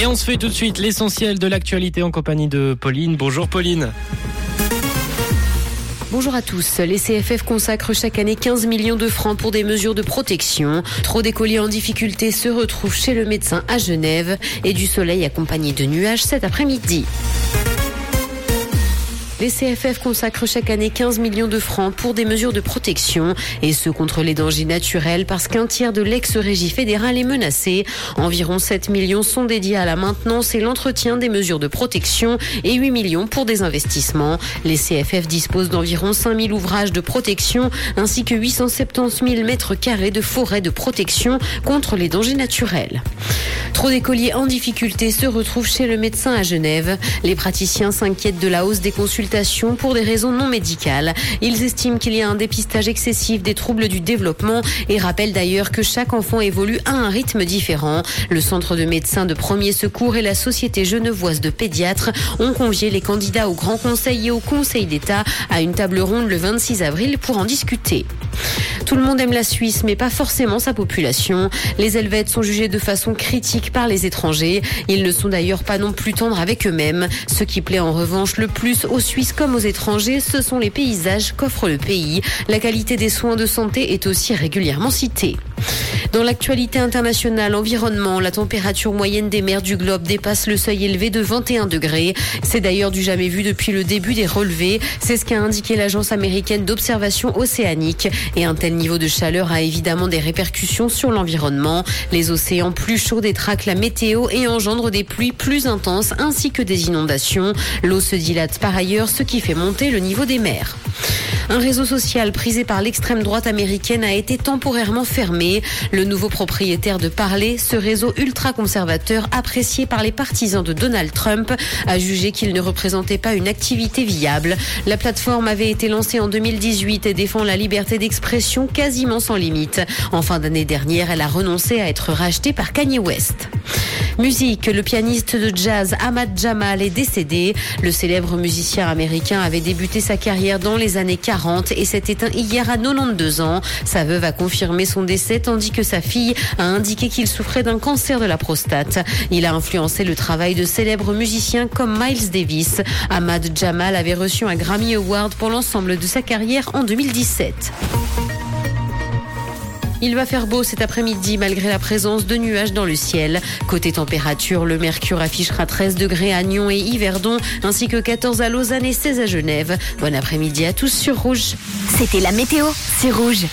Et on se fait tout de suite l'essentiel de l'actualité en compagnie de Pauline. Bonjour Pauline. Bonjour à tous. Les CFF consacrent chaque année 15 millions de francs pour des mesures de protection. Trop d'écoliers en difficulté se retrouvent chez le médecin à Genève et du soleil accompagné de nuages cet après-midi. Les CFF consacrent chaque année 15 millions de francs pour des mesures de protection et ce contre les dangers naturels parce qu'un tiers de l'ex-régie fédérale est menacé. Environ 7 millions sont dédiés à la maintenance et l'entretien des mesures de protection et 8 millions pour des investissements. Les CFF disposent d'environ 5 000 ouvrages de protection ainsi que 870 000 mètres carrés de forêts de protection contre les dangers naturels. Trop d'écoliers en difficulté se retrouvent chez le médecin à Genève. Les praticiens s'inquiètent de la hausse des consultations pour des raisons non médicales. Ils estiment qu'il y a un dépistage excessif des troubles du développement et rappellent d'ailleurs que chaque enfant évolue à un rythme différent. Le centre de médecins de premier secours et la société genevoise de pédiatres ont convié les candidats au Grand Conseil et au Conseil d'État à une table ronde le 26 avril pour en discuter. Tout le monde aime la Suisse, mais pas forcément sa population. Les Helvètes sont jugés de façon critique par les étrangers. Ils ne sont d'ailleurs pas non plus tendres avec eux-mêmes. Ce qui plaît en revanche le plus aux Suisses comme aux étrangers, ce sont les paysages qu'offre le pays. La qualité des soins de santé est aussi régulièrement citée. Dans l'actualité internationale, environnement, la température moyenne des mers du globe dépasse le seuil élevé de 21 degrés. C'est d'ailleurs du jamais vu depuis le début des relevés. C'est ce qu'a indiqué l'agence américaine d'observation océanique. Et un tel niveau de chaleur a évidemment des répercussions sur l'environnement. Les océans plus chauds détraquent la météo et engendrent des pluies plus intenses ainsi que des inondations. L'eau se dilate par ailleurs, ce qui fait monter le niveau des mers. Un réseau social prisé par l'extrême droite américaine a été temporairement fermé. Le nouveau propriétaire de Parler, ce réseau ultra-conservateur apprécié par les partisans de Donald Trump, a jugé qu'il ne représentait pas une activité viable. La plateforme avait été lancée en 2018 et défend la liberté d'expression quasiment sans limite. En fin d'année dernière, elle a renoncé à être rachetée par Kanye West. Musique, le pianiste de jazz Ahmad Jamal est décédé. Le célèbre musicien américain avait débuté sa carrière dans les années 40 et s'est éteint hier à 92 ans. Sa veuve a confirmé son décès tandis que sa fille a indiqué qu'il souffrait d'un cancer de la prostate. Il a influencé le travail de célèbres musiciens comme Miles Davis. Ahmad Jamal avait reçu un Grammy Award pour l'ensemble de sa carrière en 2017. Il va faire beau cet après-midi malgré la présence de nuages dans le ciel. Côté température, le mercure affichera 13 degrés à Nyon et Yverdon, ainsi que 14 à Lausanne et 16 à Genève. Bon après-midi à tous sur Rouge. C'était la météo, c'est Rouge.